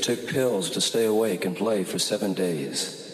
took pills to stay awake and play for seven days.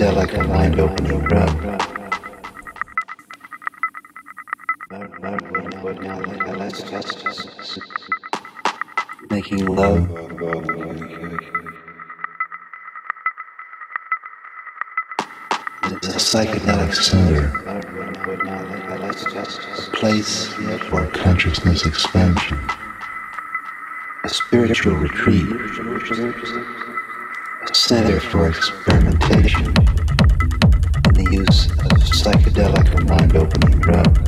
Psychedelic and mind-opening drugs. Making love. Is a psychedelic center. A place for consciousness expansion, a spiritual retreat, a center for experimentation psychedelic and mind-opening drugs.